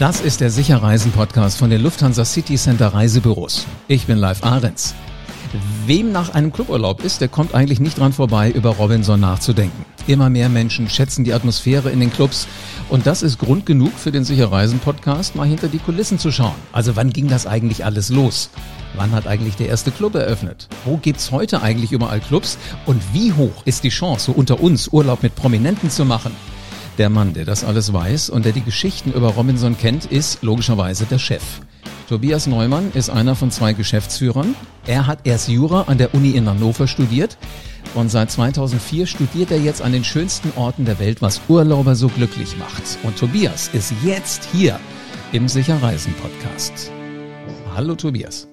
Das ist der Sicherreisen-Podcast von den Lufthansa City Center Reisebüros. Ich bin Live Ahrens. Wem nach einem Cluburlaub ist, der kommt eigentlich nicht dran vorbei, über Robinson nachzudenken. Immer mehr Menschen schätzen die Atmosphäre in den Clubs. Und das ist Grund genug für den Sicherreisen-Podcast, mal hinter die Kulissen zu schauen. Also wann ging das eigentlich alles los? Wann hat eigentlich der erste Club eröffnet? Wo gibt's heute eigentlich überall Clubs? Und wie hoch ist die Chance, so unter uns Urlaub mit Prominenten zu machen? Der Mann, der das alles weiß und der die Geschichten über Robinson kennt, ist logischerweise der Chef. Tobias Neumann ist einer von zwei Geschäftsführern. Er hat erst Jura an der Uni in Hannover studiert und seit 2004 studiert er jetzt an den schönsten Orten der Welt, was Urlauber so glücklich macht. Und Tobias ist jetzt hier im Sicherreisen Podcast. Hallo Tobias.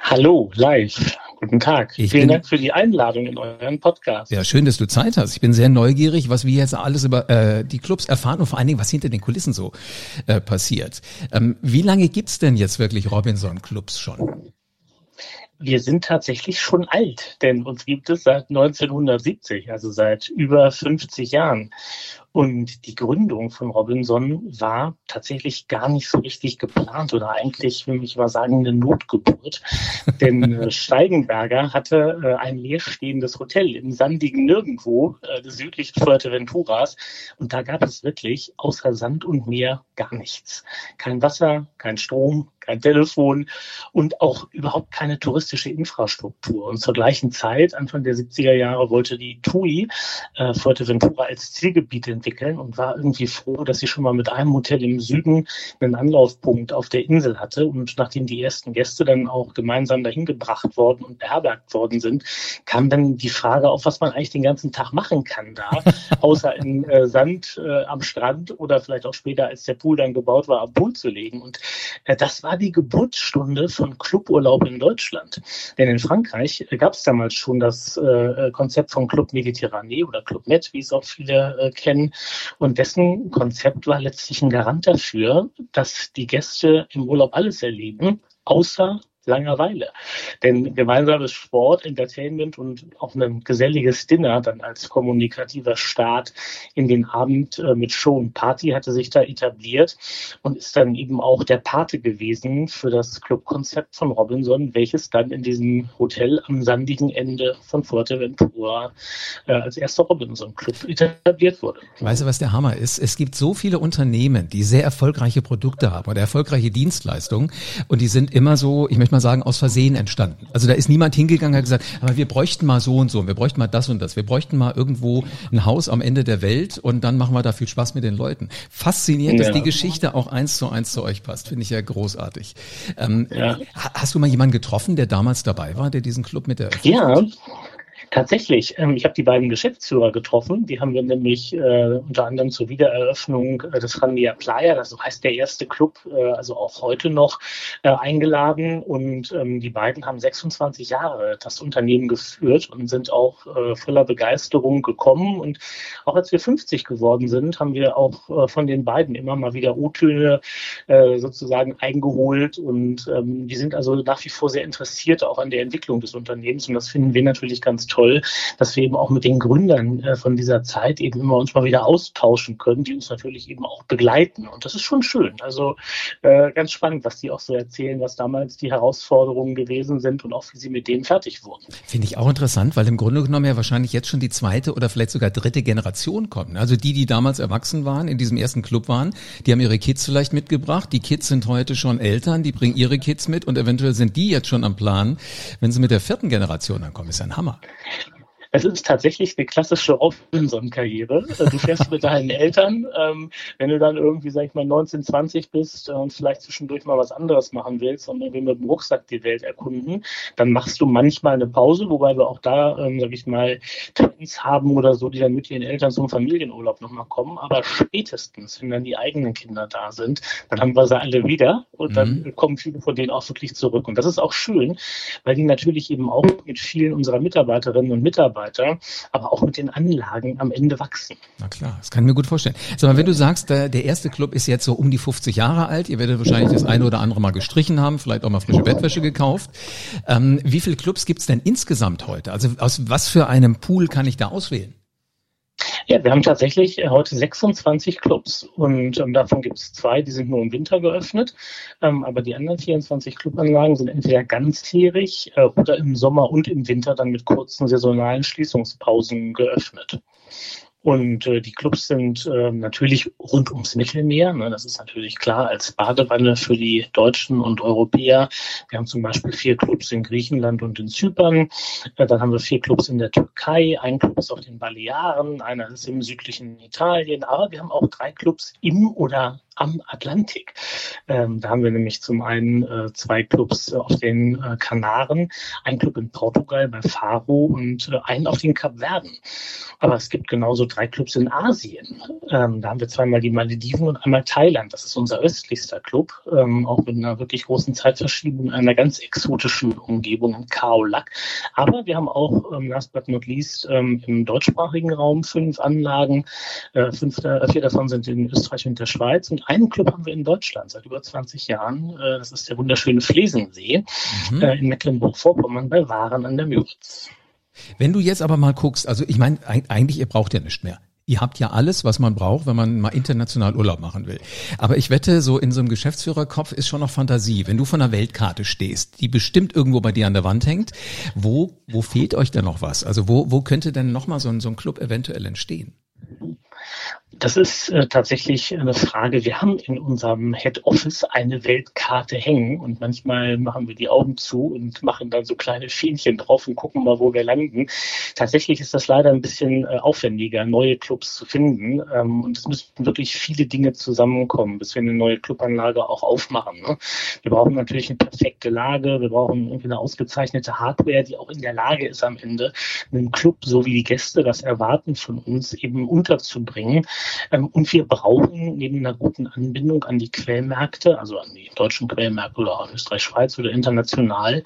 Hallo, live. Guten Tag. Ich Vielen bin, Dank für die Einladung in euren Podcast. Ja, schön, dass du Zeit hast. Ich bin sehr neugierig, was wir jetzt alles über äh, die Clubs erfahren und vor allen Dingen, was hinter den Kulissen so äh, passiert. Ähm, wie lange gibt's denn jetzt wirklich Robinson Clubs schon? Wir sind tatsächlich schon alt, denn uns gibt es seit 1970, also seit über 50 Jahren. Und die Gründung von Robinson war tatsächlich gar nicht so richtig geplant oder eigentlich, will ich mal sagen, eine Notgeburt. Denn äh, Steigenberger hatte äh, ein leerstehendes Hotel im sandigen Nirgendwo äh, südlich Fuerteventuras. Und da gab es wirklich außer Sand und Meer gar nichts. Kein Wasser, kein Strom, kein Telefon und auch überhaupt keine touristische Infrastruktur. Und zur gleichen Zeit, Anfang der 70er Jahre, wollte die TUI äh, Fuerteventura als Zielgebiet entwickeln und war irgendwie froh, dass sie schon mal mit einem Hotel im Süden einen Anlaufpunkt auf der Insel hatte. Und nachdem die ersten Gäste dann auch gemeinsam dahin gebracht worden und beherbergt worden sind, kam dann die Frage auf, was man eigentlich den ganzen Tag machen kann da, außer in äh, Sand äh, am Strand oder vielleicht auch später, als der Pool dann gebaut war, am Pool zu legen. Und äh, das war die Geburtsstunde von Cluburlaub in Deutschland. Denn in Frankreich gab es damals schon das äh, Konzept von Club Mediterranee oder Club Med, wie es auch viele äh, kennen. Und dessen Konzept war letztlich ein Garant dafür, dass die Gäste im Urlaub alles erleben, außer Langeweile. Denn gemeinsames Sport, Entertainment und auch ein geselliges Dinner dann als kommunikativer Start in den Abend äh, mit Show und Party hatte sich da etabliert und ist dann eben auch der Pate gewesen für das Clubkonzept von Robinson, welches dann in diesem Hotel am sandigen Ende von Fuerteventura äh, als erster Robinson Club etabliert wurde. Weißt du, was der Hammer ist? Es gibt so viele Unternehmen, die sehr erfolgreiche Produkte haben oder erfolgreiche Dienstleistungen und die sind immer so, ich möchte mal mal sagen, aus Versehen entstanden. Also da ist niemand hingegangen und hat gesagt, aber wir bräuchten mal so und so, wir bräuchten mal das und das, wir bräuchten mal irgendwo ein Haus am Ende der Welt und dann machen wir da viel Spaß mit den Leuten. Faszinierend, ja. dass die Geschichte auch eins zu eins zu euch passt, finde ich ja großartig. Ähm, ja. Hast du mal jemanden getroffen, der damals dabei war, der diesen Club mit der Ja, Tatsächlich, ähm, ich habe die beiden Geschäftsführer getroffen. Die haben wir nämlich äh, unter anderem zur Wiedereröffnung äh, des Randia Playa, das heißt der erste Club, äh, also auch heute noch, äh, eingeladen. Und ähm, die beiden haben 26 Jahre das Unternehmen geführt und sind auch äh, voller Begeisterung gekommen. Und auch als wir 50 geworden sind, haben wir auch äh, von den beiden immer mal wieder O-Töne sozusagen eingeholt. Und ähm, die sind also nach wie vor sehr interessiert auch an der Entwicklung des Unternehmens. Und das finden wir natürlich ganz toll toll, dass wir eben auch mit den Gründern äh, von dieser Zeit eben immer uns mal wieder austauschen können, die uns natürlich eben auch begleiten. Und das ist schon schön. Also äh, ganz spannend, was die auch so erzählen, was damals die Herausforderungen gewesen sind und auch wie sie mit denen fertig wurden. Finde ich auch interessant, weil im Grunde genommen ja wahrscheinlich jetzt schon die zweite oder vielleicht sogar dritte Generation kommt. Also die, die damals erwachsen waren, in diesem ersten Club waren, die haben ihre Kids vielleicht mitgebracht. Die Kids sind heute schon Eltern, die bringen ihre Kids mit und eventuell sind die jetzt schon am Plan, wenn sie mit der vierten Generation ankommen. Ist ja ein Hammer. Es ist tatsächlich eine klassische Robinson-Karriere. Du fährst mit deinen Eltern. Ähm, wenn du dann irgendwie, sag ich mal, 19, 20 bist und vielleicht zwischendurch mal was anderes machen willst und irgendwie mit dem Rucksack die Welt erkunden, dann machst du manchmal eine Pause, wobei wir auch da, ähm, sag ich mal, Trends haben oder so, die dann mit ihren Eltern zum Familienurlaub nochmal kommen. Aber spätestens, wenn dann die eigenen Kinder da sind, dann haben wir sie alle wieder und dann mhm. kommen viele von denen auch wirklich zurück. Und das ist auch schön, weil die natürlich eben auch mit vielen unserer Mitarbeiterinnen und Mitarbeiter weiter, aber auch mit den Anlagen am Ende wachsen. Na klar, das kann ich mir gut vorstellen. Sag mal, wenn du sagst, der, der erste Club ist jetzt so um die 50 Jahre alt, ihr werdet wahrscheinlich das eine oder andere mal gestrichen haben, vielleicht auch mal frische Bettwäsche gekauft. Ähm, wie viele Clubs gibt's denn insgesamt heute? Also aus was für einem Pool kann ich da auswählen? Ja, wir haben tatsächlich äh, heute 26 Clubs und ähm, davon gibt es zwei, die sind nur im Winter geöffnet, ähm, aber die anderen 24 Clubanlagen sind entweder ganzjährig äh, oder im Sommer und im Winter dann mit kurzen saisonalen Schließungspausen geöffnet. Und äh, die Clubs sind äh, natürlich rund ums Mittelmeer. Ne? Das ist natürlich klar als Badewanne für die Deutschen und Europäer. Wir haben zum Beispiel vier Clubs in Griechenland und in Zypern. Äh, dann haben wir vier Clubs in der Türkei. Ein Club ist auf den Balearen. Einer ist im südlichen Italien. Aber wir haben auch drei Clubs im oder am Atlantik. Ähm, da haben wir nämlich zum einen äh, zwei Clubs äh, auf den äh, Kanaren, ein Club in Portugal bei Faro und äh, einen auf den Kapverden. Aber es gibt genauso drei Clubs in Asien. Ähm, da haben wir zweimal die Malediven und einmal Thailand. Das ist unser östlichster Club, ähm, auch mit einer wirklich großen Zeitverschiebung, einer ganz exotischen Umgebung in Khao Lak. Aber wir haben auch, ähm, last but not least, ähm, im deutschsprachigen Raum fünf Anlagen. Äh, fünf, äh, vier davon sind in Österreich und der Schweiz und einen Club haben wir in Deutschland seit über 20 Jahren. Äh, das ist der wunderschöne Flesensee mhm. Äh, in Mecklenburg-Vorpommern bei Waren an der Müritz. Wenn du jetzt aber mal guckst, also ich meine, eigentlich, ihr braucht ja nicht mehr. Ihr habt ja alles, was man braucht, wenn man mal international Urlaub machen will. Aber ich wette, so in so einem Geschäftsführerkopf ist schon noch Fantasie. Wenn du von einer Weltkarte stehst, die bestimmt irgendwo bei dir an der Wand hängt, wo, wo fehlt euch denn noch was? Also wo, wo könnte denn nochmal so ein, so ein Club eventuell entstehen? Das ist äh, tatsächlich eine Frage. Wir haben in unserem Head Office eine Weltkarte hängen und manchmal machen wir die Augen zu und machen dann so kleine Fähnchen drauf und gucken mal, wo wir landen. Tatsächlich ist das leider ein bisschen äh, aufwendiger, neue Clubs zu finden. Ähm, und es müssten wirklich viele Dinge zusammenkommen, bis wir eine neue Clubanlage auch aufmachen. Ne? Wir brauchen natürlich eine perfekte Lage. Wir brauchen irgendwie eine ausgezeichnete Hardware, die auch in der Lage ist, am Ende einen Club, so wie die Gäste das erwarten von uns, eben unterzubringen. Ähm, und wir brauchen neben einer guten Anbindung an die Quellmärkte, also an die deutschen Quellmärkte oder auch Österreich, Schweiz oder international,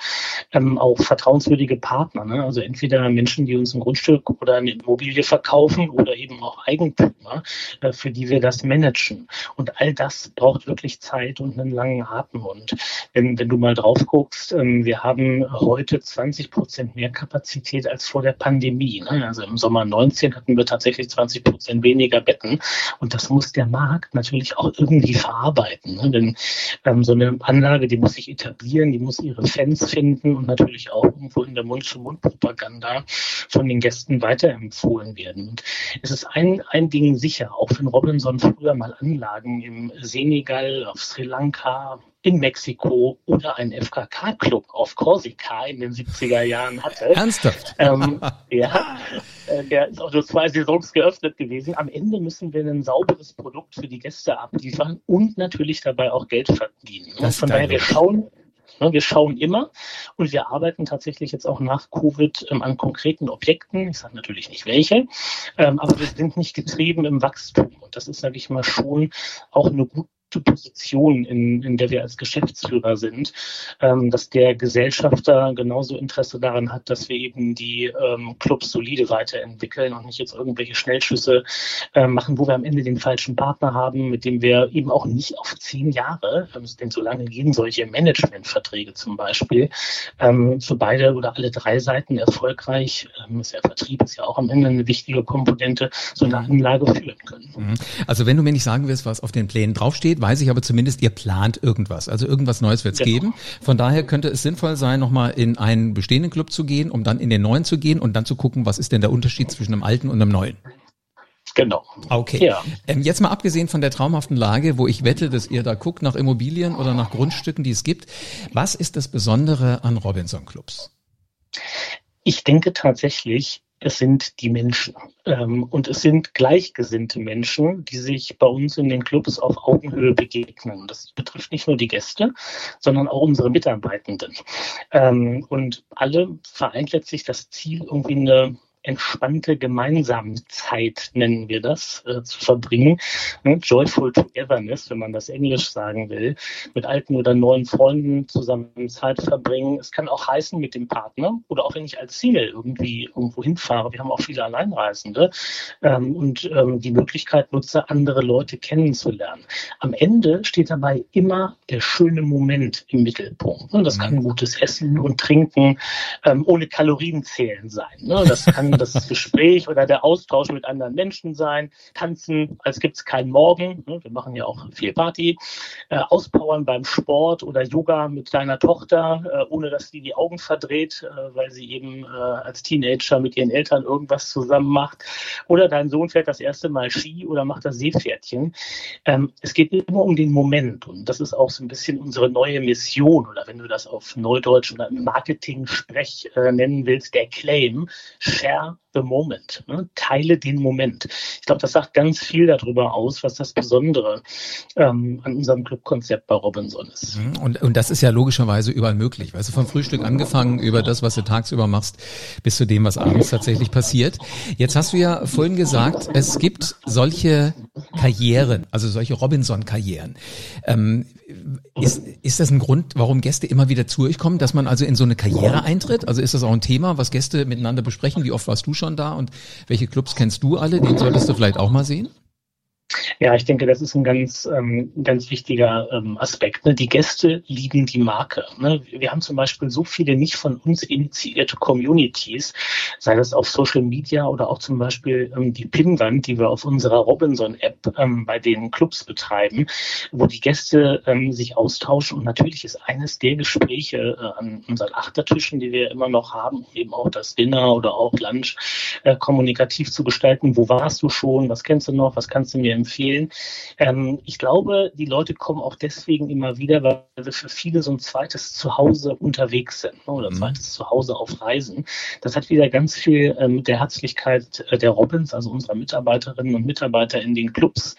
ähm, auch vertrauenswürdige Partner. Ne? Also entweder Menschen, die uns ein Grundstück oder eine Immobilie verkaufen oder eben auch Eigentümer, äh, für die wir das managen. Und all das braucht wirklich Zeit und einen langen Atem. Und wenn, wenn du mal drauf guckst, ähm, wir haben heute 20 Prozent mehr Kapazität als vor der Pandemie. Ne? Also im Sommer 19 hatten wir tatsächlich 20 Prozent weniger Betten werden. Und das muss der Markt natürlich auch irgendwie verarbeiten. Ne? Denn ähm, so eine Anlage, die muss sich etablieren, die muss ihre Fans finden und natürlich auch irgendwo in der Mund-zu-Mund-Propaganda von den Gästen weiterempfohlen werden. Und es ist ein, ein Ding sicher, auch wenn Robinson früher mal Anlagen im Senegal, auf Sri Lanka, in Mexiko oder ein FKK-Club auf Korsika in den 70er Jahren hatte. Ernsthaft? Ähm, ja, äh, der ist auch nur zwei Saisons geöffnet gewesen. Am Ende müssen wir ein sauberes Produkt für die Gäste abliefern und natürlich dabei auch Geld verdienen. Und von daher, wir schauen, ne, wir schauen immer und wir arbeiten tatsächlich jetzt auch nach Covid ähm, an konkreten Objekten. Ich sage natürlich nicht welche, ähm, aber wir sind nicht getrieben im Wachstum. Und das ist, sage ich mal, schon auch eine gute Position, in, in der wir als Geschäftsführer sind, ähm, dass der Gesellschafter genauso Interesse daran hat, dass wir eben die ähm, Clubs solide weiterentwickeln und nicht jetzt irgendwelche Schnellschüsse äh, machen, wo wir am Ende den falschen Partner haben, mit dem wir eben auch nicht auf zehn Jahre, ähm, denn so lange gehen solche Managementverträge zum Beispiel, ähm, für beide oder alle drei Seiten erfolgreich, ähm, ist ja Vertrieb ist ja auch am Ende eine wichtige Komponente, so eine Anlage führen können. Mhm. Also wenn du mir nicht sagen willst, was auf den Plänen draufsteht, weiß ich aber zumindest, ihr plant irgendwas. Also irgendwas Neues wird es genau. geben. Von daher könnte es sinnvoll sein, nochmal in einen bestehenden Club zu gehen, um dann in den neuen zu gehen und dann zu gucken, was ist denn der Unterschied zwischen einem alten und einem neuen. Genau. Okay. Ja. Ähm, jetzt mal abgesehen von der traumhaften Lage, wo ich wette, dass ihr da guckt nach Immobilien oder nach Grundstücken, die es gibt. Was ist das Besondere an Robinson Clubs? Ich denke tatsächlich, es sind die Menschen. Ähm, und es sind gleichgesinnte Menschen, die sich bei uns in den Clubs auf Augenhöhe begegnen. Das betrifft nicht nur die Gäste, sondern auch unsere Mitarbeitenden. Ähm, und alle vereint letztlich das Ziel, irgendwie eine entspannte gemeinsame Zeit, nennen wir das, äh, zu verbringen. Ne? Joyful Togetherness, wenn man das Englisch sagen will, mit alten oder neuen Freunden zusammen Zeit verbringen. Es kann auch heißen mit dem Partner oder auch wenn ich als Single irgendwie irgendwo hinfahre. Wir haben auch viele Alleinreisende ähm, und ähm, die Möglichkeit nutze, andere Leute kennenzulernen. Am Ende steht dabei immer der schöne Moment im Mittelpunkt. Ne? Das kann mhm. gutes Essen und Trinken ähm, ohne Kalorien zählen sein. Ne? Das kann das Gespräch oder der Austausch mit anderen Menschen sein. Tanzen, als gibt es keinen Morgen. Ne? Wir machen ja auch viel Party. Äh, auspowern beim Sport oder Yoga mit deiner Tochter, äh, ohne dass die die Augen verdreht, äh, weil sie eben äh, als Teenager mit ihren Eltern irgendwas zusammen macht. Oder dein Sohn fährt das erste Mal Ski oder macht das Seepferdchen. Ähm, es geht immer um den Moment. Und das ist auch so ein bisschen unsere neue Mission. Oder wenn du das auf Neudeutsch oder Marketing-Sprech äh, nennen willst, der Claim, share the moment. Ne? Teile den Moment. Ich glaube, das sagt ganz viel darüber aus, was das Besondere ähm, an unserem Clubkonzept bei Robinson ist. Mhm. Und, und das ist ja logischerweise überall möglich. Weißt du, vom Frühstück angefangen über das, was du tagsüber machst, bis zu dem, was abends tatsächlich passiert. Jetzt hast du ja vorhin gesagt, es gibt solche Karrieren, also solche Robinson-Karrieren. Ähm, ist, ist das ein Grund, warum Gäste immer wieder zu euch kommen, dass man also in so eine Karriere eintritt? Also ist das auch ein Thema, was Gäste miteinander besprechen? Wie oft warst du schon da und welche Clubs kennst du alle? Den solltest du vielleicht auch mal sehen? Ja, ich denke, das ist ein ganz, ähm, ganz wichtiger ähm, Aspekt. Ne? Die Gäste lieben die Marke. Ne? Wir haben zum Beispiel so viele nicht von uns initiierte Communities, sei das auf Social Media oder auch zum Beispiel ähm, die Pinwand, die wir auf unserer Robinson-App ähm, bei den Clubs betreiben, wo die Gäste ähm, sich austauschen. Und natürlich ist eines der Gespräche äh, an unseren Achtertischen, die wir immer noch haben, eben auch das Dinner oder auch Lunch äh, kommunikativ zu gestalten. Wo warst du schon? Was kennst du noch? Was kannst du mir empfehlen. Ähm, ich glaube, die Leute kommen auch deswegen immer wieder, weil wir für viele so ein zweites Zuhause unterwegs sind ne, oder mhm. zweites Zuhause auf Reisen. Das hat wieder ganz viel ähm, mit der Herzlichkeit äh, der Robins, also unserer Mitarbeiterinnen und Mitarbeiter in den Clubs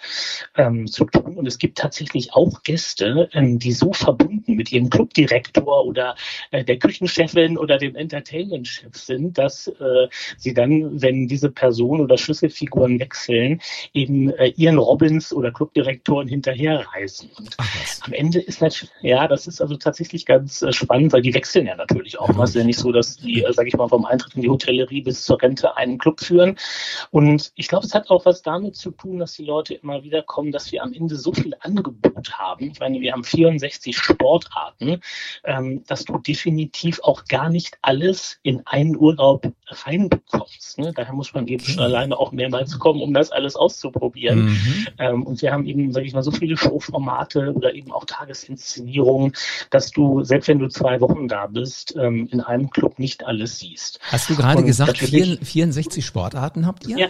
ähm, zu tun. Und es gibt tatsächlich auch Gäste, ähm, die so verbunden mit ihrem Clubdirektor oder äh, der Küchenchefin oder dem Entertainment-Chef sind, dass äh, sie dann, wenn diese Person oder Schlüsselfiguren wechseln, eben äh, ihren Robins oder Clubdirektoren hinterherreisen. Und am Ende ist natürlich, ja, das ist also tatsächlich ganz äh, spannend, weil die wechseln ja natürlich auch. Es ist ja nicht so, dass die, äh, sage ich mal, vom Eintritt in die Hotellerie bis zur Rente einen Club führen. Und ich glaube, es hat auch was damit zu tun, dass die Leute immer wieder kommen, dass wir am Ende so viel Angebot haben. Ich meine, wir haben 64 Sportarten, ähm, dass du definitiv auch gar nicht alles in einen Urlaub reinbekommst. Ne? Daher muss man eben schon mhm. alleine auch mehrmals kommen, um das alles auszuprobieren. Mhm. Ähm, und wir haben eben, sage ich mal, so viele Showformate oder eben auch Tagesinszenierungen, dass du, selbst wenn du zwei Wochen da bist, ähm, in einem Club nicht alles siehst. Hast du gerade gesagt, 64 Sportarten habt ihr? Ja,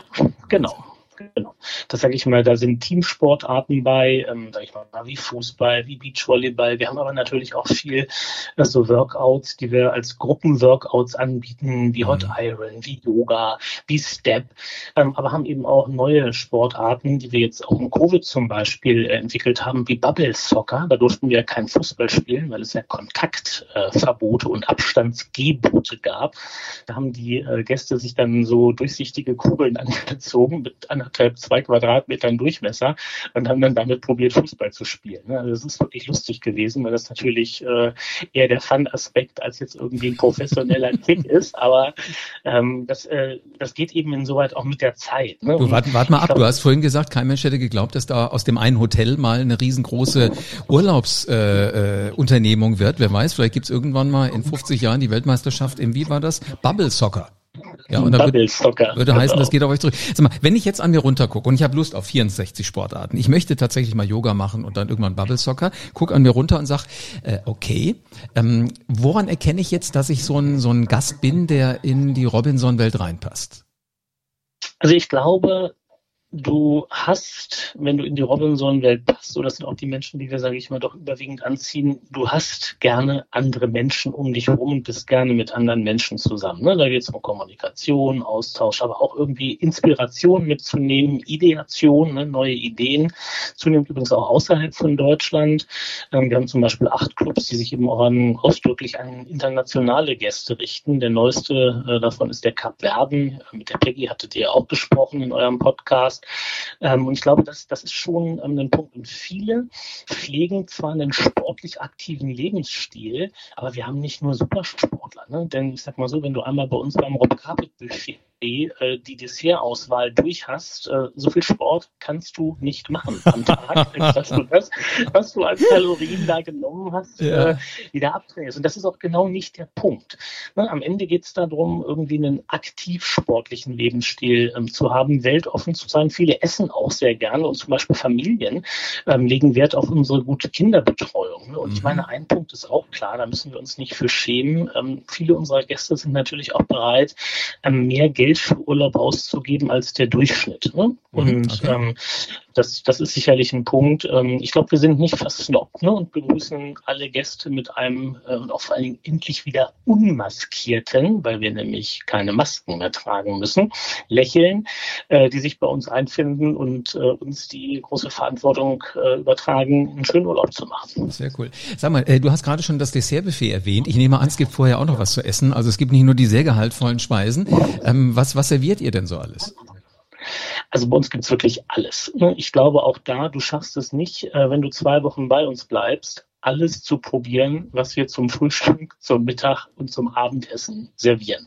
genau. Genau. Das sage ich mal, da sind Teamsportarten bei, ähm, sag ich mal, wie Fußball, wie Beachvolleyball. Wir haben aber natürlich auch viel äh, so Workouts, die wir als Gruppenworkouts anbieten, wie Hot mhm. Iron, wie Yoga, wie Step, ähm, aber haben eben auch neue Sportarten, die wir jetzt auch im Covid zum Beispiel äh, entwickelt haben, wie Bubble Soccer. Da durften wir kein Fußball spielen, weil es ja Kontaktverbote äh, und Abstandsgebote gab. Da haben die äh, Gäste sich dann so durchsichtige Kugeln angezogen mit einer anderthalb, zwei Quadratmetern Durchmesser und haben dann damit probiert, Fußball zu spielen. Ne? Also das ist wirklich lustig gewesen, weil das natürlich äh, eher der Fun-Aspekt als jetzt irgendwie ein professioneller Kick ist. Aber ähm, das, äh, das geht eben insoweit auch mit der Zeit. Ne? Du, warte, warte mal ab, glaub, du hast vorhin gesagt, kein Mensch hätte geglaubt, dass da aus dem einen Hotel mal eine riesengroße Urlaubsunternehmung äh, äh, wird. Wer weiß, vielleicht gibt's irgendwann mal in 50 Jahren die Weltmeisterschaft im, wie war das? Bubble Soccer. Ja, und dann würde, würde heißen, das geht auf euch zurück. Sag mal, wenn ich jetzt an mir runtergucke und ich habe Lust auf 64 Sportarten, ich möchte tatsächlich mal Yoga machen und dann irgendwann Bubble Soccer, guck an mir runter und sag, äh, okay, ähm, woran erkenne ich jetzt, dass ich so ein, so ein Gast bin, der in die Robinson-Welt reinpasst? Also ich glaube, du hast, wenn du in die Robinson-Welt passt, so das sind auch die Menschen, die wir, sage ich mal, doch überwiegend anziehen, du hast gerne andere Menschen um dich herum und bist gerne mit anderen Menschen zusammen. Ne? Da geht es um Kommunikation, Austausch, aber auch irgendwie Inspiration mitzunehmen, Ideation, ne? neue Ideen, zunehmend übrigens auch außerhalb von Deutschland. Ähm, wir haben zum Beispiel acht Clubs, die sich eben auch an, ausdrücklich an internationale Gäste richten. Der neueste äh, davon ist der Cap Verden. Mit der Peggy hattet ihr auch gesprochen in eurem Podcast. Ähm, und ich glaube, das, das ist schon ähm, ein Punkt. Und viele pflegen zwar einen sportlich aktiven Lebensstil, aber wir haben nicht nur Supersportler. Ne? Denn ich sag mal so, wenn du einmal bei uns beim Rob Carpet Buffet die Dessertauswahl durch hast, äh, so viel Sport kannst du nicht machen am Tag, dass du das, was du als Kalorien da genommen hast, ja. äh, wieder abtrainierst. Und das ist auch genau nicht der Punkt. Ne, am Ende geht es darum, irgendwie einen aktiv sportlichen Lebensstil ähm, zu haben, weltoffen zu sein. Viele essen auch sehr gerne und zum Beispiel Familien ähm, legen Wert auf unsere gute Kinderbetreuung. Ne? Und mhm. ich meine, ein Punkt ist auch klar, da müssen wir uns nicht für schämen. Ähm, viele unserer Gäste sind natürlich auch bereit, mehr Geld für Urlaub auszugeben als der Durchschnitt. Ne? Mhm, und okay. ähm, das, das ist sicherlich ein Punkt. Ähm, ich glaube, wir sind nicht versnobbt ne, und begrüßen alle Gäste mit einem äh, und auch vor allen Dingen endlich wieder unmaskierten, weil wir nämlich keine Masken mehr tragen müssen, lächeln, äh, die sich bei uns einfinden und äh, uns die große Verantwortung übertragen, einen schönen Urlaub zu machen. Sehr cool. Sag mal, du hast gerade schon das Dessertbuffet erwähnt. Ich nehme an, es gibt vorher auch noch was zu essen. Also es gibt nicht nur die sehr gehaltvollen Speisen. Ähm, was, was serviert ihr denn so alles? Also bei uns gibt es wirklich alles. Ne? Ich glaube auch da, du schaffst es nicht, äh, wenn du zwei Wochen bei uns bleibst, alles zu probieren, was wir zum Frühstück, zum Mittag und zum Abendessen servieren.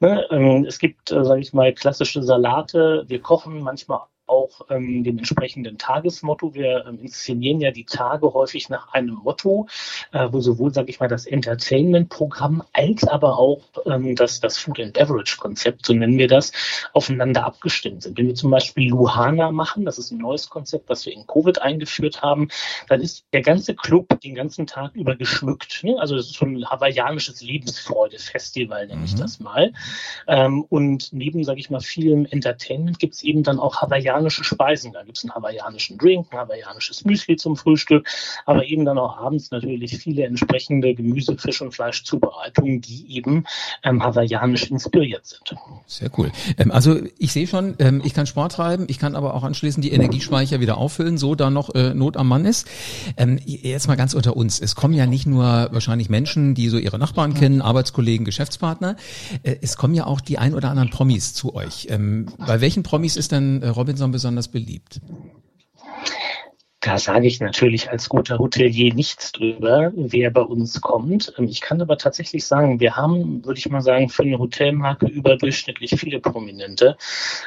Ne? Ähm, es gibt, äh, sage ich mal, klassische Salate. Wir kochen manchmal auch ähm, dem entsprechenden Tagesmotto. Wir ähm, inszenieren ja die Tage häufig nach einem Motto, äh, wo sowohl, sage ich mal, das Entertainment-Programm als aber auch ähm, das, das Food and Beverage-Konzept, so nennen wir das, aufeinander abgestimmt sind. Wenn wir zum Beispiel Luhana machen, das ist ein neues Konzept, was wir in Covid eingeführt haben, dann ist der ganze Club den ganzen Tag über geschmückt. Ne? Also das ist so ein hawaiianisches Lebensfreude-Festival, nenne mhm. ich das mal. Ähm, und neben, sage ich mal, vielem Entertainment gibt es eben dann auch hawaiianische hawaiianische Speisen. Da gibt es einen hawaiianischen Drink, ein hawaiianisches Müsli zum Frühstück, aber eben dann auch abends natürlich viele entsprechende Gemüse, Fisch und Fleischzubereitungen, die eben ähm, hawaiianisch inspiriert sind. Sehr cool. Ähm, also ich sehe schon, ähm, ich kann Sport treiben, ich kann aber auch anschließend die Energiespeicher wieder auffüllen, so da noch äh, Not am Mann ist. Ähm, jetzt mal ganz unter uns. Es kommen ja nicht nur wahrscheinlich Menschen, die so ihre Nachbarn kennen, Arbeitskollegen, Geschäftspartner. Äh, es kommen ja auch die ein oder anderen Promis zu euch. Ähm, bei welchen Promis ist denn äh, Robinson Häusern besonders beliebt? Da sage ich natürlich als guter Hotelier nichts drüber, wer bei uns kommt. Ähm, ich kann aber tatsächlich sagen, wir haben, würde ich mal sagen, für eine Hotelmarke überdurchschnittlich viele Prominente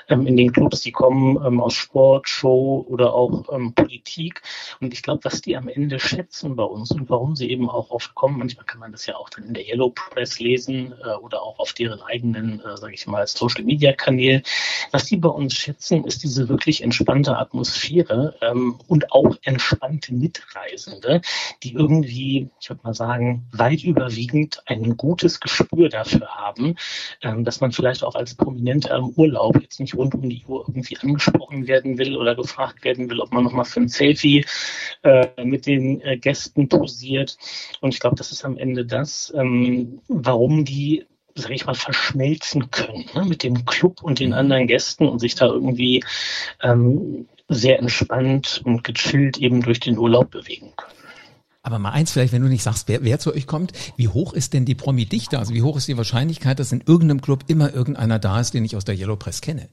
ähm, in den Clubs, die kommen ähm, aus Sport, Show oder auch Politik. Und ich glaube, was die am Ende schätzen bei uns und warum sie eben auch oft kommen, manchmal kann man das ja auch dann in der Yellow Press lesen äh, oder auch auf deren eigenen, äh, sage ich mal, Social Media Kanälen. Was die bei uns schätzen, ist diese wirklich entspannte Atmosphäre und auch auch entspannte Mitreisende, die irgendwie, ich würde mal sagen, weit überwiegend ein gutes Gespür dafür haben, ähm, dass man vielleicht auch als Prominenter im Urlaub jetzt nicht rund um die Uhr irgendwie angesprochen werden will oder gefragt werden will, ob man nochmal für ein Selfie äh, mit den äh, Gästen posiert. Und ich glaube, das ist am Ende das, ähm, warum die sag ich mal, verschmelzen können ne, mit dem Club und den anderen Gästen und sich da irgendwie ähm, sehr entspannt und gechillt eben durch den Urlaub bewegen können. Aber mal eins vielleicht, wenn du nicht sagst, wer, wer zu euch kommt, wie hoch ist denn die Promi-Dichte? Also wie hoch ist die Wahrscheinlichkeit, dass in irgendeinem Club immer irgendeiner da ist, den ich aus der Yellow Press kenne?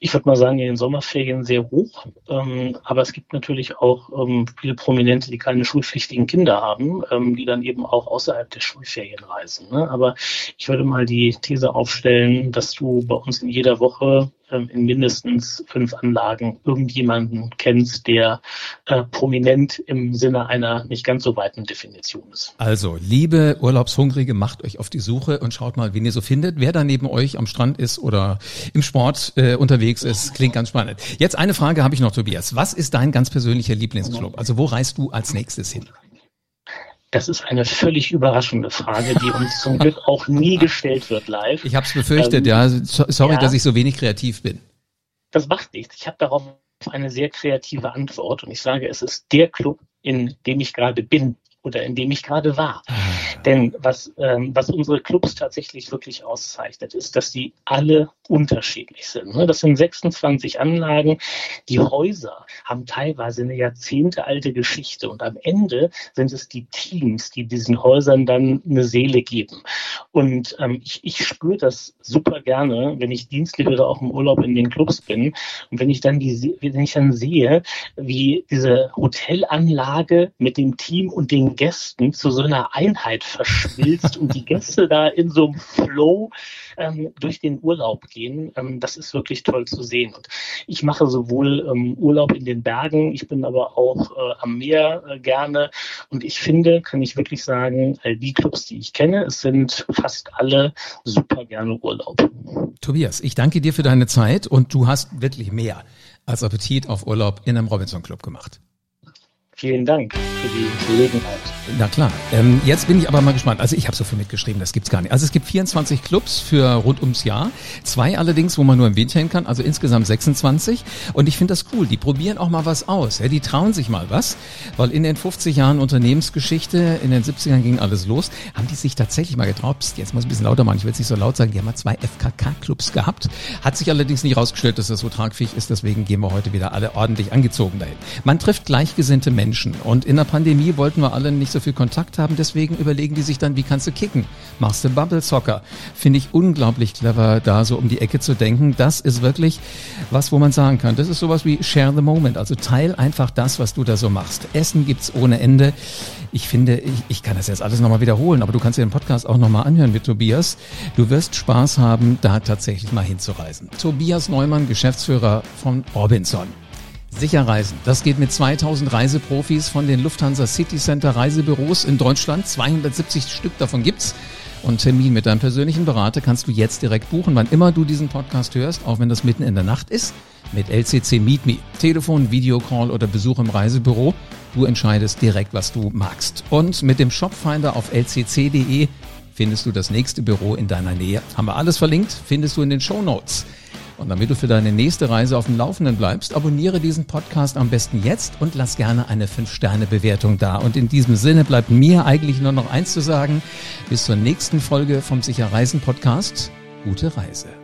ich würde mal sagen, in den Sommerferien sehr hoch. Ähm, aber es gibt natürlich auch ähm, viele Prominente, die keine schulpflichtigen Kinder haben, ähm, die dann eben auch außerhalb der Schulferien reisen. Ne? Aber ich würde mal die These aufstellen, dass du bei uns in jeder Woche in mindestens fünf Anlagen irgendjemanden kennst, der äh, prominent im Sinne einer nicht ganz so weiten Definition ist. Also, liebe Urlaubshungrige, macht euch auf die Suche und schaut mal, wen ihr so findet. Wer da neben euch am Strand ist oder im Sport äh, unterwegs ist, klingt ganz spannend. Jetzt eine Frage habe ich noch, Tobias. Was ist dein ganz persönlicher Lieblingsclub? Also, wo reist du als nächstes hin? Das ist eine völlig überraschende Frage, die uns zum Glück auch nie gestellt wird live. Ich habe es befürchtet, ähm, ja. Sorry, ja, dass ich so wenig kreativ bin. Das macht nichts. Ich habe darauf eine sehr kreative Antwort und ich sage, es ist der Club, in dem ich gerade bin oder in dem ich gerade war. Denn was, ähm, was unsere Clubs tatsächlich wirklich auszeichnet, ist, dass die alle unterschiedlich sind. Ne? Das sind 26 Anlagen. Die Häuser haben teilweise eine jahrzehntealte Geschichte und am Ende sind es die Teams, die diesen Häusern dann eine Seele geben. Und ähm, ich, ich spüre das super gerne, wenn ich dienstlich oder auch im Urlaub in den Clubs bin und wenn ich dann die, wenn ich dann sehe, wie diese Hotelanlage mit dem Team und den Gästen zu so einer Einheit verschmilzt und die Gäste da in so einem Flow ähm, durch den Urlaub gehen. Ähm, das ist wirklich toll zu sehen. Und ich mache sowohl ähm, Urlaub in den Bergen, ich bin aber auch äh, am Meer äh, gerne. Und ich finde, kann ich wirklich sagen, all die Clubs, die ich kenne, es sind fast alle super gerne Urlaub. Tobias, ich danke dir für deine Zeit und du hast wirklich mehr als Appetit auf Urlaub in einem Robinson Club gemacht. Vielen Dank für die Gelegenheit. Na klar. Ähm, jetzt bin ich aber mal gespannt. Also ich habe so viel mitgeschrieben, das gibt's gar nicht. Also es gibt 24 Clubs für rund ums Jahr. Zwei allerdings, wo man nur im Winter hin kann, also insgesamt 26. Und ich finde das cool. Die probieren auch mal was aus. Ja, die trauen sich mal was. Weil in den 50 Jahren Unternehmensgeschichte, in den 70ern ging alles los, haben die sich tatsächlich mal getraut. Psst, jetzt muss ich ein bisschen lauter machen, ich will es nicht so laut sagen. Die haben mal zwei FKK-Clubs gehabt. Hat sich allerdings nicht rausgestellt, dass das so tragfähig ist. Deswegen gehen wir heute wieder alle ordentlich angezogen dahin. Man trifft gleichgesinnte Menschen. Menschen. Und in der Pandemie wollten wir alle nicht so viel Kontakt haben, deswegen überlegen die sich dann, wie kannst du kicken? Machst du Bubble Soccer? Finde ich unglaublich clever, da so um die Ecke zu denken. Das ist wirklich was, wo man sagen kann, das ist sowas wie Share the Moment. Also teil einfach das, was du da so machst. Essen gibt's ohne Ende. Ich finde, ich, ich kann das jetzt alles nochmal wiederholen, aber du kannst dir den Podcast auch nochmal anhören mit Tobias. Du wirst Spaß haben, da tatsächlich mal hinzureisen. Tobias Neumann, Geschäftsführer von Robinson. Sicher reisen. Das geht mit 2000 Reiseprofis von den Lufthansa City Center Reisebüros in Deutschland. 270 Stück davon gibt's. Und Termin mit deinem persönlichen Berater kannst du jetzt direkt buchen, wann immer du diesen Podcast hörst, auch wenn das mitten in der Nacht ist, mit LCC Meet Me. Telefon, Videocall oder Besuch im Reisebüro. Du entscheidest direkt, was du magst. Und mit dem Shopfinder auf lcc.de findest du das nächste Büro in deiner Nähe. Haben wir alles verlinkt, findest du in den Show Notes. Und damit du für deine nächste Reise auf dem Laufenden bleibst, abonniere diesen Podcast am besten jetzt und lass gerne eine 5-Sterne-Bewertung da. Und in diesem Sinne bleibt mir eigentlich nur noch eins zu sagen. Bis zur nächsten Folge vom Sicher Reisen Podcast. Gute Reise.